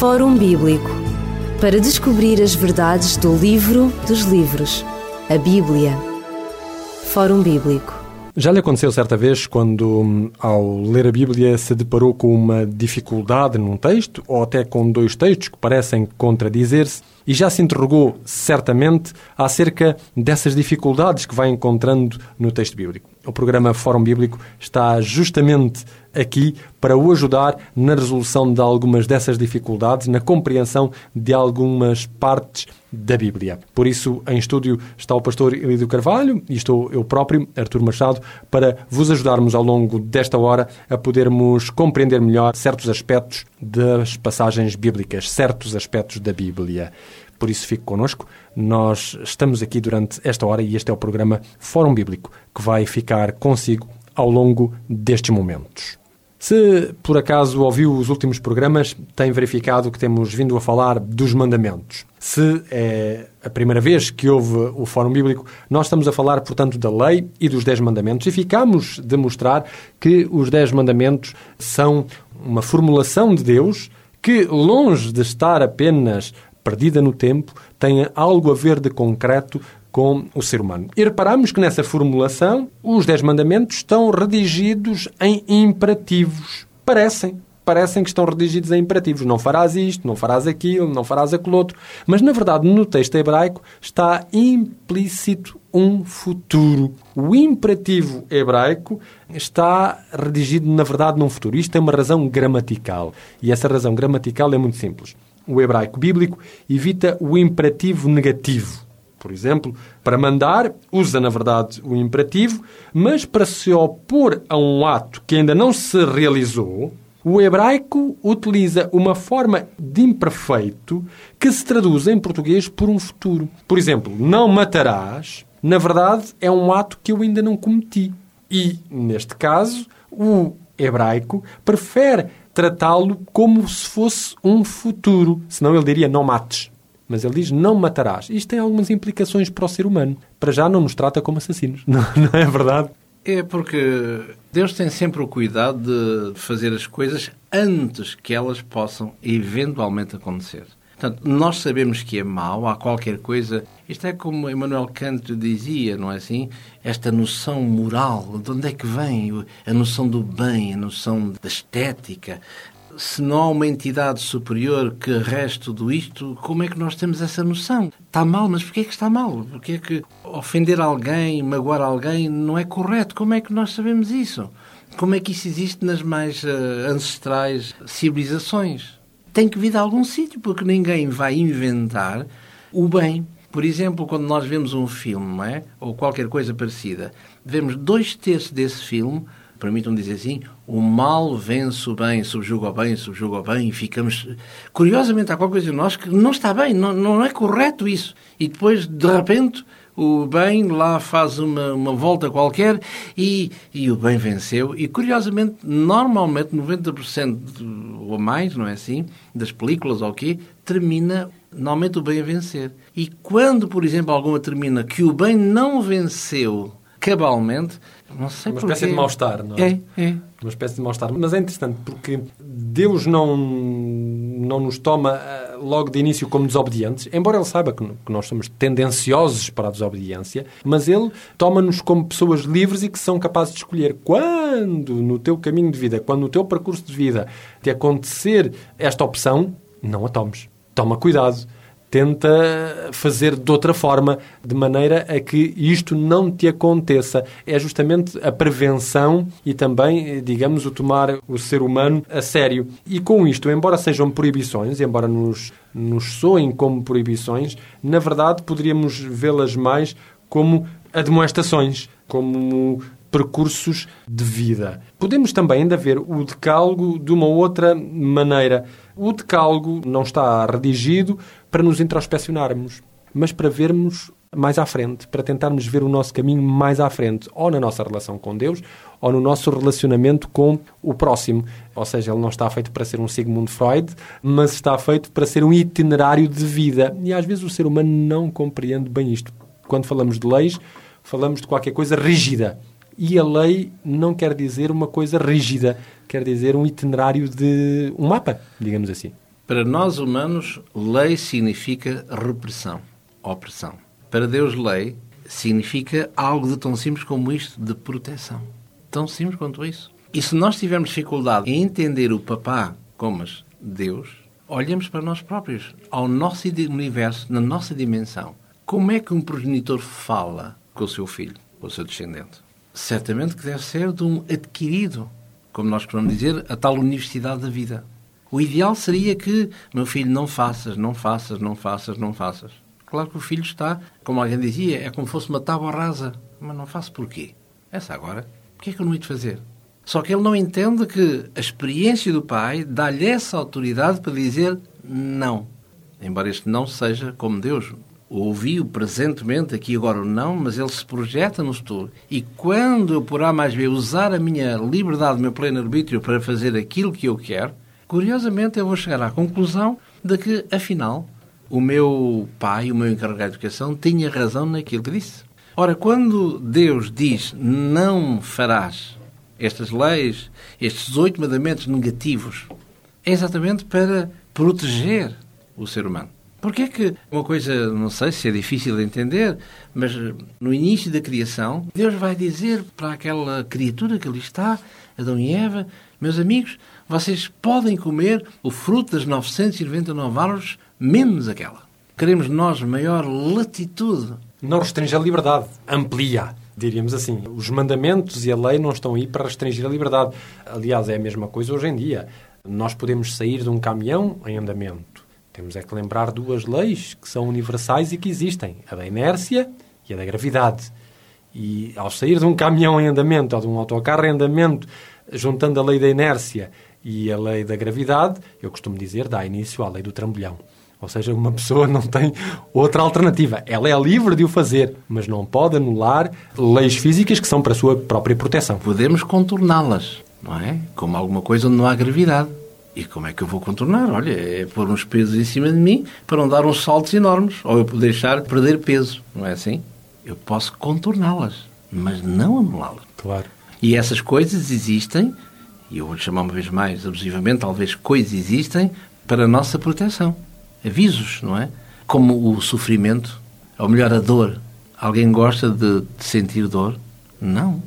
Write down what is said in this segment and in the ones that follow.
Fórum Bíblico para descobrir as verdades do livro dos livros, a Bíblia. Fórum Bíblico. Já lhe aconteceu certa vez quando, ao ler a Bíblia, se deparou com uma dificuldade num texto ou até com dois textos que parecem contradizer-se e já se interrogou certamente acerca dessas dificuldades que vai encontrando no texto bíblico. O programa Fórum Bíblico está justamente aqui para o ajudar na resolução de algumas dessas dificuldades, na compreensão de algumas partes da Bíblia. Por isso, em estúdio está o pastor Elidio Carvalho e estou eu próprio, Artur Machado, para vos ajudarmos ao longo desta hora a podermos compreender melhor certos aspectos das passagens bíblicas, certos aspectos da Bíblia. Por isso, fique connosco. Nós estamos aqui durante esta hora e este é o programa Fórum Bíblico, que vai ficar consigo ao longo destes momentos. Se por acaso ouviu os últimos programas, tem verificado que temos vindo a falar dos mandamentos. Se é a primeira vez que houve o Fórum Bíblico, nós estamos a falar, portanto, da lei e dos Dez Mandamentos e ficamos de mostrar que os Dez Mandamentos são uma formulação de Deus que, longe de estar apenas perdida no tempo, tem algo a ver de concreto com o ser humano. E reparamos que nessa formulação os Dez Mandamentos estão redigidos em imperativos. Parecem. Parecem que estão redigidos em imperativos. Não farás isto, não farás aquilo, não farás aquele outro. Mas, na verdade, no texto hebraico está implícito um futuro. O imperativo hebraico está redigido, na verdade, num futuro. Isto tem uma razão gramatical. E essa razão gramatical é muito simples. O hebraico bíblico evita o imperativo negativo por exemplo, para mandar, usa na verdade o imperativo, mas para se opor a um ato que ainda não se realizou, o hebraico utiliza uma forma de imperfeito que se traduz em português por um futuro. Por exemplo, não matarás, na verdade, é um ato que eu ainda não cometi. E, neste caso, o hebraico prefere tratá-lo como se fosse um futuro. Senão ele diria não mates. Mas ele diz não matarás. Isto tem algumas implicações para o ser humano. Para já não nos trata como assassinos. Não, não é verdade? É porque Deus tem sempre o cuidado de fazer as coisas antes que elas possam eventualmente acontecer. Portanto, nós sabemos que é mau, há qualquer coisa. Isto é como Emmanuel Kant dizia, não é assim? Esta noção moral, de onde é que vem a noção do bem, a noção da estética, se não há uma entidade superior que reste tudo isto, como é que nós temos essa noção? Está mal, mas porquê é que está mal? Porquê é que ofender alguém, magoar alguém não é correto? Como é que nós sabemos isso? Como é que isso existe nas mais uh, ancestrais civilizações? Tem que vir de algum sítio, porque ninguém vai inventar o bem. Por exemplo, quando nós vemos um filme, é? ou qualquer coisa parecida, vemos dois terços desse filme permitam dizer assim, o mal vence o bem, subjuga o bem, subjuga o bem, e ficamos. Curiosamente, há qualquer coisa em nós que não está bem, não, não é correto isso. E depois, de repente, o bem lá faz uma, uma volta qualquer e, e o bem venceu. E, curiosamente, normalmente, 90% ou mais, não é assim, das películas ou o quê, termina normalmente o bem a vencer. E quando, por exemplo, alguma termina que o bem não venceu cabalmente, não sei Uma porquê. espécie de mal-estar, não é? É, é. Uma espécie de mal-estar. Mas é interessante porque Deus não, não nos toma eh, logo de início como desobedientes, embora Ele saiba que, que nós somos tendenciosos para a desobediência, mas Ele toma-nos como pessoas livres e que são capazes de escolher quando no teu caminho de vida, quando no teu percurso de vida te acontecer esta opção, não a tomes. Toma cuidado tenta fazer de outra forma, de maneira a que isto não te aconteça. É justamente a prevenção e também, digamos, o tomar o ser humano a sério. E com isto, embora sejam proibições, embora nos, nos soem como proibições, na verdade poderíamos vê-las mais como admoestações, como percursos de vida. Podemos também ainda ver o decálogo de uma outra maneira. O decálogo não está redigido para nos introspeccionarmos, mas para vermos mais à frente, para tentarmos ver o nosso caminho mais à frente, ou na nossa relação com Deus, ou no nosso relacionamento com o próximo. Ou seja, ele não está feito para ser um Sigmund Freud, mas está feito para ser um itinerário de vida. E às vezes o ser humano não compreende bem isto. Quando falamos de leis, falamos de qualquer coisa rígida. E a lei não quer dizer uma coisa rígida, quer dizer um itinerário de um mapa, digamos assim. Para nós humanos, lei significa repressão, opressão. Para Deus, lei significa algo de tão simples como isto, de proteção. Tão simples quanto isso. E se nós tivermos dificuldade em entender o papá como Deus, olhemos para nós próprios, ao nosso universo, na nossa dimensão. Como é que um progenitor fala com o seu filho, com o seu descendente? Certamente que deve ser de um adquirido, como nós podemos dizer, a tal universidade da vida. O ideal seria que, meu filho, não faças, não faças, não faças, não faças. Claro que o filho está, como alguém dizia, é como se fosse uma tábua rasa. Mas não faço porquê? Essa agora, o que é que eu não hei de fazer? Só que ele não entende que a experiência do pai dá-lhe essa autoridade para dizer não. Embora este não seja como Deus ouviu presentemente, aqui agora não, mas ele se projeta no futuro. E quando eu, por A mais B, usar a minha liberdade, o meu pleno arbítrio para fazer aquilo que eu quero, curiosamente eu vou chegar à conclusão de que, afinal, o meu pai, o meu encarregado de educação, tinha razão naquilo que disse. Ora, quando Deus diz não farás estas leis, estes oito mandamentos negativos, é exatamente para proteger o ser humano. Porque é que uma coisa, não sei se é difícil de entender, mas no início da criação, Deus vai dizer para aquela criatura que ali está, Adão e Eva, meus amigos, vocês podem comer o fruto das 999 árvores menos aquela. Queremos nós maior latitude. Não restringe a liberdade, amplia, diríamos assim. Os mandamentos e a lei não estão aí para restringir a liberdade. Aliás, é a mesma coisa hoje em dia. Nós podemos sair de um caminhão em andamento. Temos é que lembrar duas leis que são universais e que existem: a da inércia e a da gravidade. E ao sair de um caminhão em andamento ou de um autocarro em andamento, juntando a lei da inércia e a lei da gravidade, eu costumo dizer, dá início à lei do trambolhão. Ou seja, uma pessoa não tem outra alternativa. Ela é livre de o fazer, mas não pode anular leis físicas que são para a sua própria proteção. Podemos contorná-las, não é? Como alguma coisa onde não há gravidade. E como é que eu vou contornar? Olha, é pôr uns pesos em cima de mim para não dar uns saltos enormes. Ou eu deixar perder peso, não é assim? Eu posso contorná-las, mas não anulá-las. Claro. E essas coisas existem, e eu vou chamar uma vez mais abusivamente, talvez coisas existem para a nossa proteção avisos, não é? Como o sofrimento, ou melhor, a dor. Alguém gosta de, de sentir dor? Não.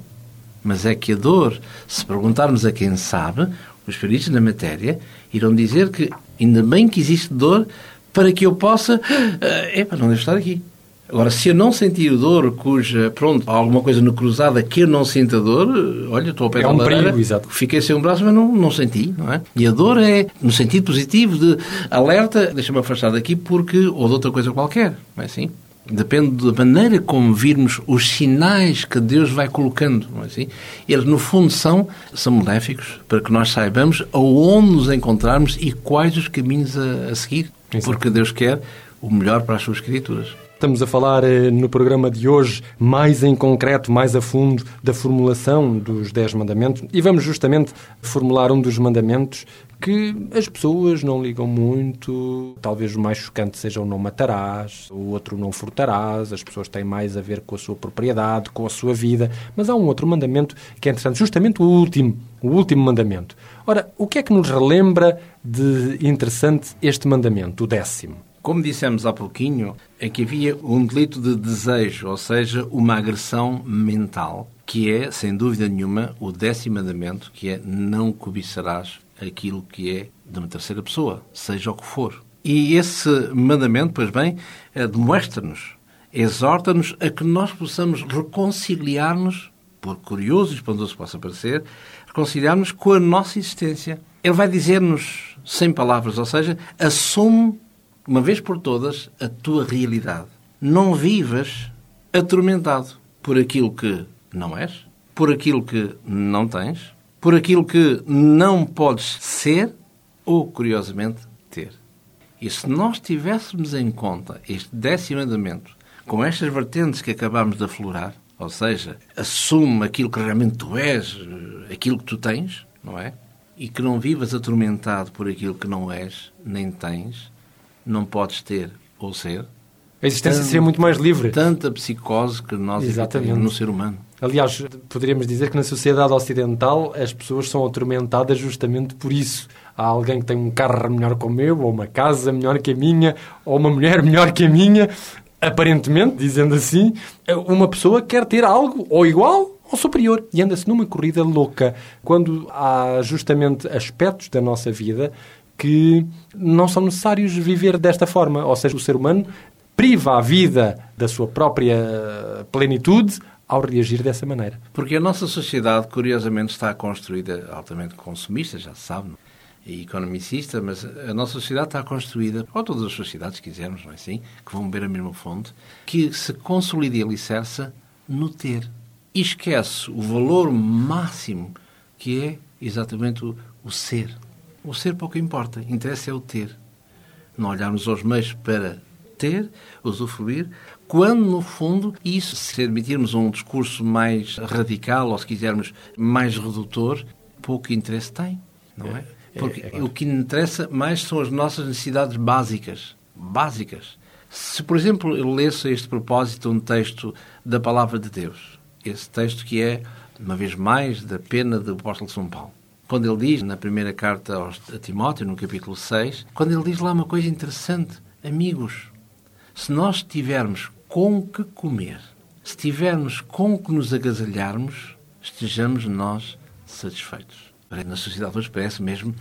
Mas é que a dor, se perguntarmos a quem sabe, os peritos na matéria irão dizer que ainda bem que existe dor para que eu possa. Uh, epa, não devo estar aqui. Agora, se eu não sentir dor, cuja, pronto, há alguma coisa no cruzada que eu não sinta dor, olha, estou a pé é um perigo, exato. fiquei sem um braço, mas não, não senti, não é? E a dor é no sentido positivo de alerta, deixa-me afastar daqui porque, ou de outra coisa qualquer, não é assim? Depende da maneira como virmos os sinais que Deus vai colocando, é assim? Eles, no fundo, são, são maléficos para que nós saibamos aonde nos encontrarmos e quais os caminhos a, a seguir. Exato. Porque Deus quer o melhor para as suas criaturas. Estamos a falar eh, no programa de hoje, mais em concreto, mais a fundo, da formulação dos Dez Mandamentos e vamos justamente formular um dos mandamentos que as pessoas não ligam muito. Talvez o mais chocante seja o não matarás, o outro não furtarás, as pessoas têm mais a ver com a sua propriedade, com a sua vida. Mas há um outro mandamento que é interessante, justamente o último, o último mandamento. Ora, o que é que nos relembra de interessante este mandamento, o décimo? Como dissemos há pouquinho, é que havia um delito de desejo, ou seja, uma agressão mental, que é, sem dúvida nenhuma, o décimo mandamento, que é não cobiçarás aquilo que é de uma terceira pessoa, seja o que for. E esse mandamento, pois bem, eh, demonstra-nos, exorta-nos a que nós possamos reconciliar-nos, por curioso e espantoso que possa parecer, reconciliar-nos com a nossa existência. Ele vai dizer-nos, sem palavras, ou seja, assume uma vez por todas, a tua realidade. Não vivas atormentado por aquilo que não és, por aquilo que não tens, por aquilo que não podes ser ou, curiosamente, ter. E se nós tivéssemos em conta este décimo mandamento com estas vertentes que acabamos de aflorar, ou seja, assume aquilo que realmente tu és, aquilo que tu tens, não é? E que não vivas atormentado por aquilo que não és, nem tens, não podes ter ou ser. A existência seria muito mais livre. Tanta psicose que nós temos no ser humano. Aliás, poderíamos dizer que na sociedade ocidental as pessoas são atormentadas justamente por isso. há alguém que tem um carro melhor que o meu, ou uma casa melhor que a minha, ou uma mulher melhor que a minha. Aparentemente, dizendo assim, uma pessoa quer ter algo ou igual ou superior e anda-se numa corrida louca quando há justamente aspectos da nossa vida que não são necessários viver desta forma. Ou seja, o ser humano priva a vida da sua própria plenitude ao reagir dessa maneira. Porque a nossa sociedade, curiosamente, está construída altamente consumista, já se sabe? É? e economicista, mas a nossa sociedade está construída, ou todas as sociedades, se quisermos, não é assim, que vão beber a mesma fonte, que se consolida e alicerça no ter. E esquece o valor máximo que é exatamente o, o ser. O ser pouco importa, interessa é o ter. Não olharmos aos meios para ter, usufruir, quando, no fundo, isso, se admitirmos um discurso mais radical, ou se quisermos mais redutor, pouco interesse tem, não é? é Porque é, é o que interessa mais são as nossas necessidades básicas. Básicas. Se, por exemplo, eu lesse a este propósito um texto da Palavra de Deus, esse texto que é, uma vez mais, da pena do apóstolo São Paulo. Quando ele diz, na primeira carta a Timóteo, no capítulo 6, quando ele diz lá uma coisa interessante, amigos, se nós tivermos com que comer, se tivermos com que nos agasalharmos, estejamos nós satisfeitos. Na sociedade hoje parece mesmo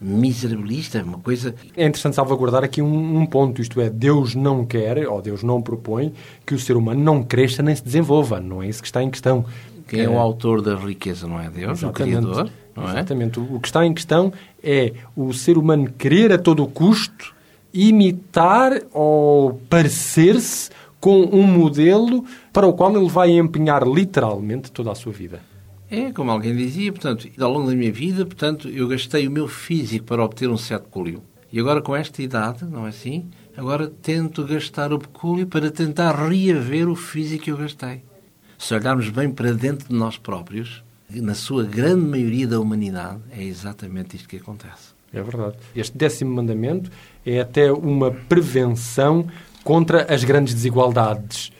miserabilista, uma coisa... É interessante salvaguardar aqui um, um, ponto, isto é, Deus não quer, ou Deus não propõe, que o ser humano não cresça nem se desenvolva, não é isso que está em questão. Quem é, é o autor da riqueza, não é Deus, Exatamente. o Criador? Não é? Exatamente. O que está em questão é o ser humano querer a todo o custo imitar ou parecer-se com um modelo para o qual ele vai empenhar literalmente toda a sua vida. É, como alguém dizia, portanto, ao longo da minha vida, portanto, eu gastei o meu físico para obter um certo pecúlio. E agora, com esta idade, não é assim? Agora tento gastar o pecúlio para tentar reaver o físico que eu gastei. Se olharmos bem para dentro de nós próprios, na sua grande maioria da humanidade, é exatamente isto que acontece. É verdade. Este décimo mandamento é até uma prevenção contra as grandes desigualdades,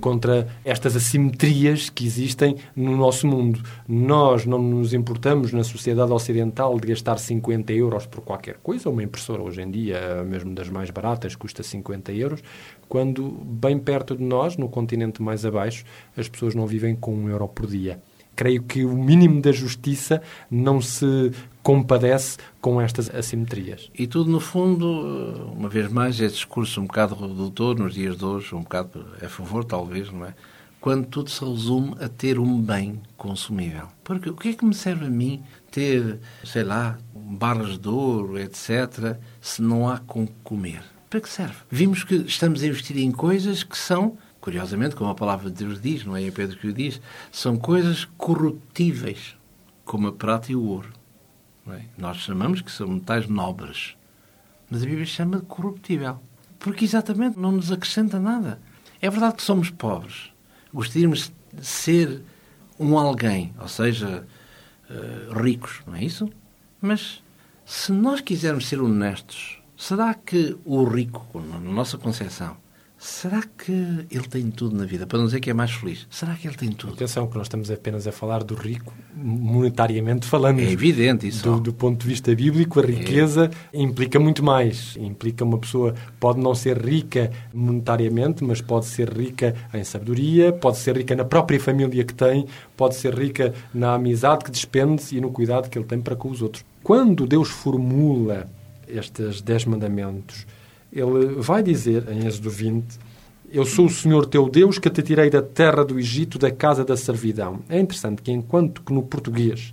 contra estas assimetrias que existem no nosso mundo. Nós não nos importamos na sociedade ocidental de gastar 50 euros por qualquer coisa, uma impressora hoje em dia, mesmo das mais baratas, custa 50 euros, quando bem perto de nós, no continente mais abaixo, as pessoas não vivem com um euro por dia creio que o mínimo da justiça não se compadece com estas assimetrias. E tudo, no fundo, uma vez mais, é discurso um bocado redutor nos dias de hoje, um bocado a favor, talvez, não é? Quando tudo se resume a ter um bem consumível. Porque o que é que me serve a mim ter, sei lá, barras de ouro, etc., se não há com comer? Para que serve? Vimos que estamos a investir em coisas que são curiosamente, como a palavra de Deus diz, não é? E Pedro que o diz, são coisas corruptíveis, como a prata e o ouro. É? Nós chamamos que são metais nobres, mas a Bíblia chama de corruptível, porque exatamente não nos acrescenta nada. É verdade que somos pobres, gostaríamos de ser um alguém, ou seja, uh, ricos, não é isso? Mas se nós quisermos ser honestos, será que o rico, na nossa concepção, Será que ele tem tudo na vida? Para não dizer que é mais feliz. Será que ele tem tudo? Atenção, que nós estamos apenas a falar do rico, monetariamente falando. É evidente isso. Do, do ponto de vista bíblico, a riqueza é. implica muito mais. Implica uma pessoa pode não ser rica monetariamente, mas pode ser rica em sabedoria, pode ser rica na própria família que tem, pode ser rica na amizade que despende e no cuidado que ele tem para com os outros. Quando Deus formula estes dez mandamentos, ele vai dizer em Êxodo 20: Eu sou o Senhor teu Deus que te tirei da terra do Egito, da casa da servidão. É interessante que, enquanto que no português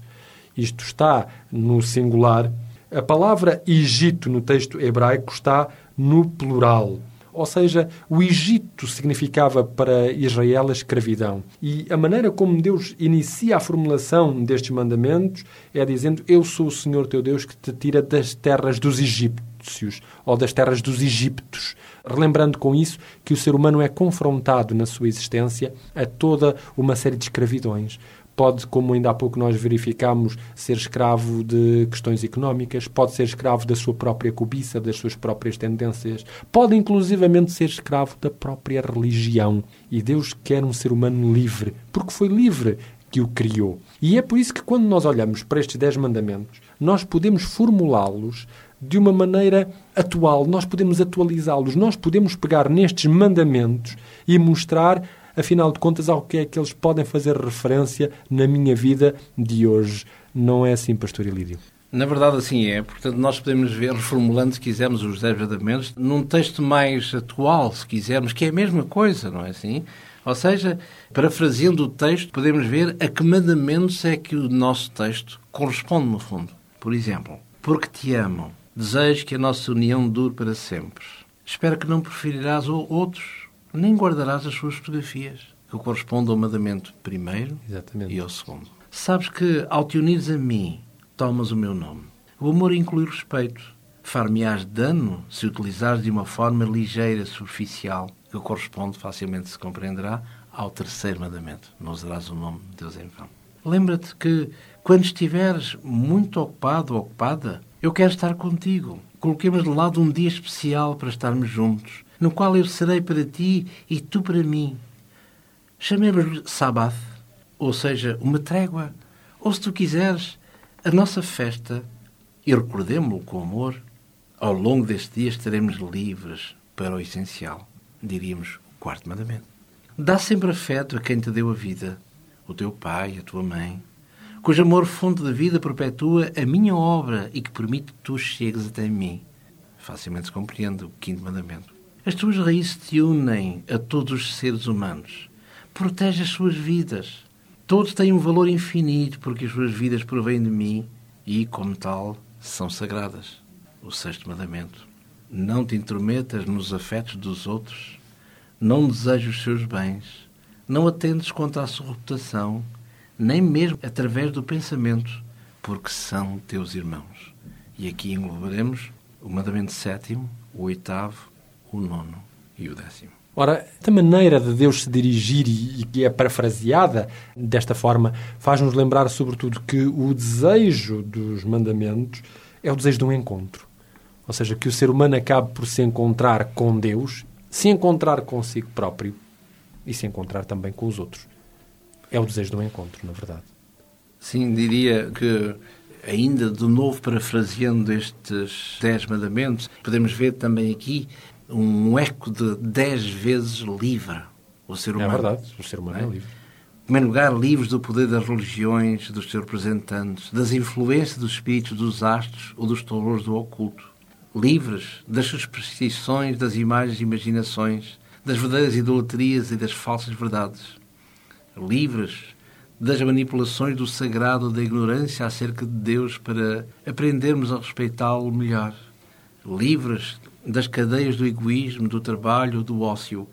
isto está no singular, a palavra Egito no texto hebraico está no plural. Ou seja, o Egito significava para Israel a escravidão. E a maneira como Deus inicia a formulação destes mandamentos é dizendo: Eu sou o Senhor teu Deus que te tira das terras dos egípcios egípcios ou das terras dos egíptos, relembrando com isso que o ser humano é confrontado na sua existência a toda uma série de escravidões. Pode, como ainda há pouco nós verificamos, ser escravo de questões económicas, pode ser escravo da sua própria cobiça, das suas próprias tendências, pode inclusivamente ser escravo da própria religião. E Deus quer um ser humano livre, porque foi livre que o criou. E é por isso que, quando nós olhamos para estes dez mandamentos, nós podemos formulá-los de uma maneira atual, nós podemos atualizá-los, nós podemos pegar nestes mandamentos e mostrar, afinal de contas, ao que é que eles podem fazer referência na minha vida de hoje. Não é assim, Pastor Elídio? Na verdade, assim é. Portanto, nós podemos ver, reformulando, se quisermos, os Dez Mandamentos, num texto mais atual, se quisermos, que é a mesma coisa, não é assim? Ou seja, parafraseando o texto, podemos ver a que mandamentos é que o nosso texto corresponde, no fundo. Por exemplo, porque te amo, desejo que a nossa união dure para sempre. Espero que não preferirás outros, nem guardarás as suas fotografias, que correspondem ao mandamento primeiro Exatamente. e ao segundo. Sabes que, ao te unires a mim, tomas o meu nome. O amor inclui respeito. Far-me-ás dano se utilizares de uma forma ligeira, superficial, que corresponde, facilmente se compreenderá, ao terceiro mandamento. Não usarás o nome de Deus em vão. Lembra-te que, quando estiveres muito ocupado ou ocupada, eu quero estar contigo. Coloquemos de lado um dia especial para estarmos juntos, no qual eu serei para ti e tu para mim. Chamemos-lhe Sabbath, ou seja, uma trégua. Ou, se tu quiseres, a nossa festa e recordemo-lo com amor. Ao longo deste dia estaremos livres para o essencial, diríamos o quarto mandamento. Dá sempre afeto a quem te deu a vida, o teu pai, a tua mãe, cujo amor fonte da vida perpetua a minha obra e que permite que tu chegues até mim. Facilmente se compreende o quinto mandamento. As tuas raízes te unem a todos os seres humanos. Protege as suas vidas. Todos têm um valor infinito porque as suas vidas provêm de mim e, como tal, são sagradas. O sexto mandamento. Não te intrometas nos afetos dos outros. Não desejes os seus bens. Não atentes contra a sua reputação, nem mesmo através do pensamento, porque são teus irmãos. E aqui englobaremos o mandamento sétimo, o oitavo, o nono e o décimo. Ora, esta maneira de Deus se dirigir e que é parafraseada desta forma faz-nos lembrar, sobretudo, que o desejo dos mandamentos é o desejo de um encontro. Ou seja, que o ser humano acabe por se encontrar com Deus, se encontrar consigo próprio e se encontrar também com os outros. É o desejo de um encontro, na verdade. Sim, diria que ainda de novo parafraseando estes dez mandamentos, podemos ver também aqui um eco de dez vezes livre o ser humano. É verdade, o ser humano é, é livre. Em primeiro lugar, livres do poder das religiões, dos seus representantes, das influências dos espíritos dos astros ou dos terrores do oculto. Livres das superstições, das imagens e imaginações, das verdadeiras idolatrias e das falsas verdades. Livres das manipulações do sagrado, da ignorância acerca de Deus para aprendermos a respeitá-lo melhor. Livres das cadeias do egoísmo, do trabalho, do ócio,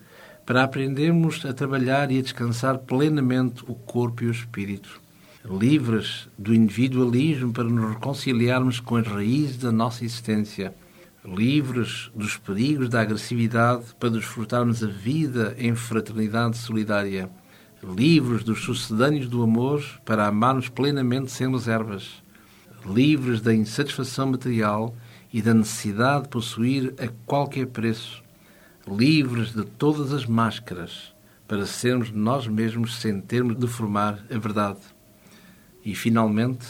para aprendermos a trabalhar e a descansar plenamente o corpo e o espírito. Livres do individualismo para nos reconciliarmos com as raízes da nossa existência. Livres dos perigos da agressividade para desfrutarmos a vida em fraternidade solidária. Livres dos sucedâneos do amor para amarmos plenamente sem reservas. Livres da insatisfação material e da necessidade de possuir a qualquer preço, livres de todas as máscaras, para sermos nós mesmos sem termos de formar a verdade. E, finalmente,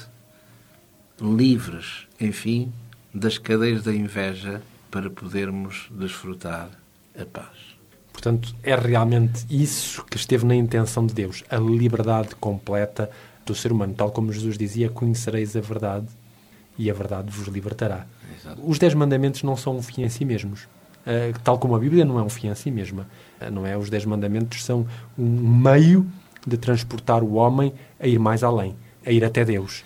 livres, enfim, das cadeias da inveja para podermos desfrutar a paz. Portanto, é realmente isso que esteve na intenção de Deus, a liberdade completa do ser humano. Tal como Jesus dizia, conhecereis a verdade e a verdade vos libertará. Exato. Os Dez Mandamentos não são um fim em si mesmos. Uh, tal como a Bíblia não é um fim em si mesma. Uh, não é? Os Dez Mandamentos são um meio de transportar o homem a ir mais além, a ir até Deus.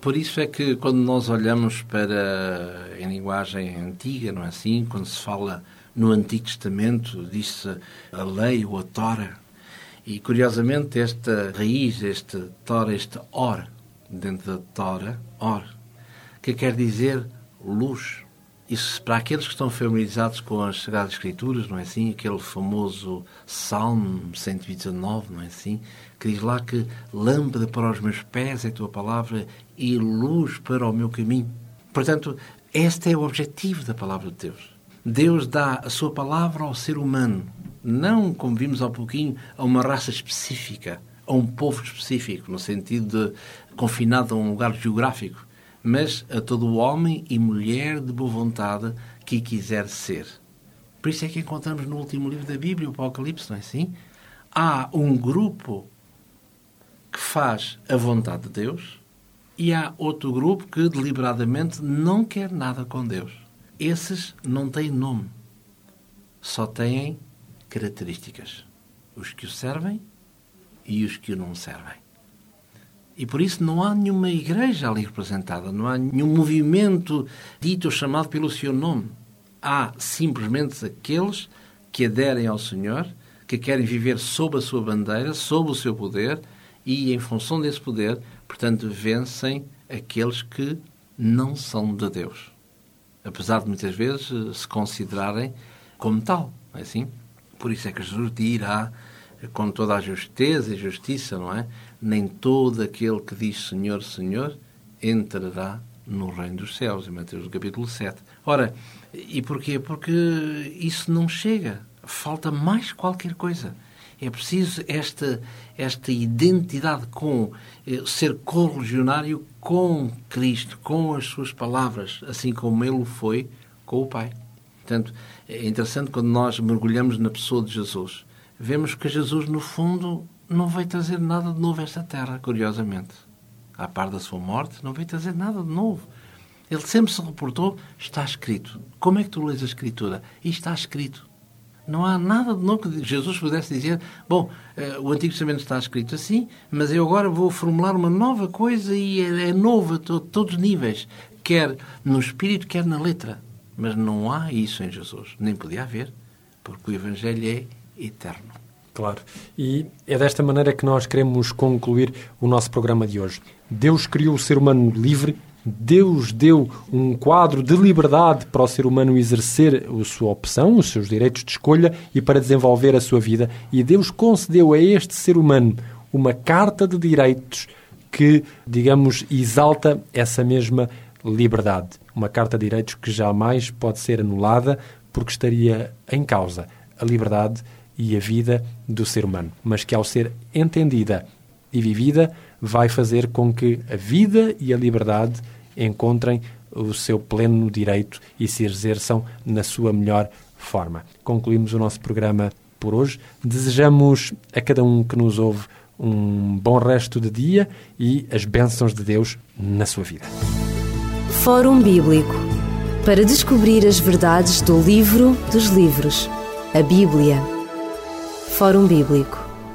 Por isso é que quando nós olhamos para em linguagem antiga, não é assim? Quando se fala no Antigo Testamento, diz-se a lei ou a Tora. E curiosamente esta raiz, este Tora, este Or, dentro da Tora, Or, que quer dizer luz. Isso para aqueles que estão familiarizados com as Sagradas Escrituras, não é assim? Aquele famoso Salmo 119, não é assim? Que diz lá que lâmpada para os meus pés é a tua palavra e luz para o meu caminho. Portanto, este é o objetivo da palavra de Deus. Deus dá a sua palavra ao ser humano, não, como vimos há pouquinho, a uma raça específica, a um povo específico, no sentido de confinado a um lugar geográfico, mas a todo homem e mulher de boa vontade que quiser ser. Por isso é que encontramos no último livro da Bíblia, o Apocalipse, não é assim? Há um grupo que faz a vontade de Deus e há outro grupo que deliberadamente não quer nada com Deus. Esses não têm nome, só têm características. Os que o servem e os que o não servem. E por isso não há nenhuma igreja ali representada, não há nenhum movimento dito ou chamado pelo seu nome. Há simplesmente aqueles que aderem ao Senhor, que querem viver sob a sua bandeira, sob o seu poder e, em função desse poder, portanto, vencem aqueles que não são de Deus. Apesar de muitas vezes eh, se considerarem como tal, não é assim? Por isso é que Jesus dirá com toda a justeza e justiça, não é? Nem todo aquele que diz Senhor, Senhor entrará no reino dos céus, em Mateus capítulo 7. Ora, e porquê? Porque isso não chega. Falta mais qualquer coisa. É preciso esta, esta identidade com eh, ser correligionário com Cristo, com as suas palavras, assim como ele foi com o Pai. Portanto, é interessante quando nós mergulhamos na pessoa de Jesus vemos que Jesus, no fundo, não veio trazer nada de novo a esta terra, curiosamente. À par da sua morte, não veio trazer nada de novo. Ele sempre se reportou, está escrito. Como é que tu lês a Escritura? E está escrito. Não há nada de novo que Jesus pudesse dizer, bom, eh, o Antigo Testamento está escrito assim, mas eu agora vou formular uma nova coisa e é, é nova a todos os níveis, quer no espírito, quer na letra. Mas não há isso em Jesus. Nem podia haver, porque o Evangelho é eterno. Claro. E é desta maneira que nós queremos concluir o nosso programa de hoje. Deus criou o ser humano livre, Deus deu um quadro de liberdade para o ser humano exercer a sua opção, os seus direitos de escolha e para desenvolver a sua vida. E Deus concedeu a este ser humano uma carta de direitos que, digamos, exalta essa mesma liberdade. Uma carta de direitos que jamais pode ser anulada porque estaria em causa a liberdade e a vida do ser humano, mas que ao ser entendida e vivida vai fazer com que a vida e a liberdade encontrem o seu pleno direito e se exerçam na sua melhor forma. Concluímos o nosso programa por hoje. Desejamos a cada um que nos ouve um bom resto de dia e as bênçãos de Deus na sua vida. Fórum Bíblico para descobrir as verdades do livro dos livros, a Bíblia. Fórum Bíblico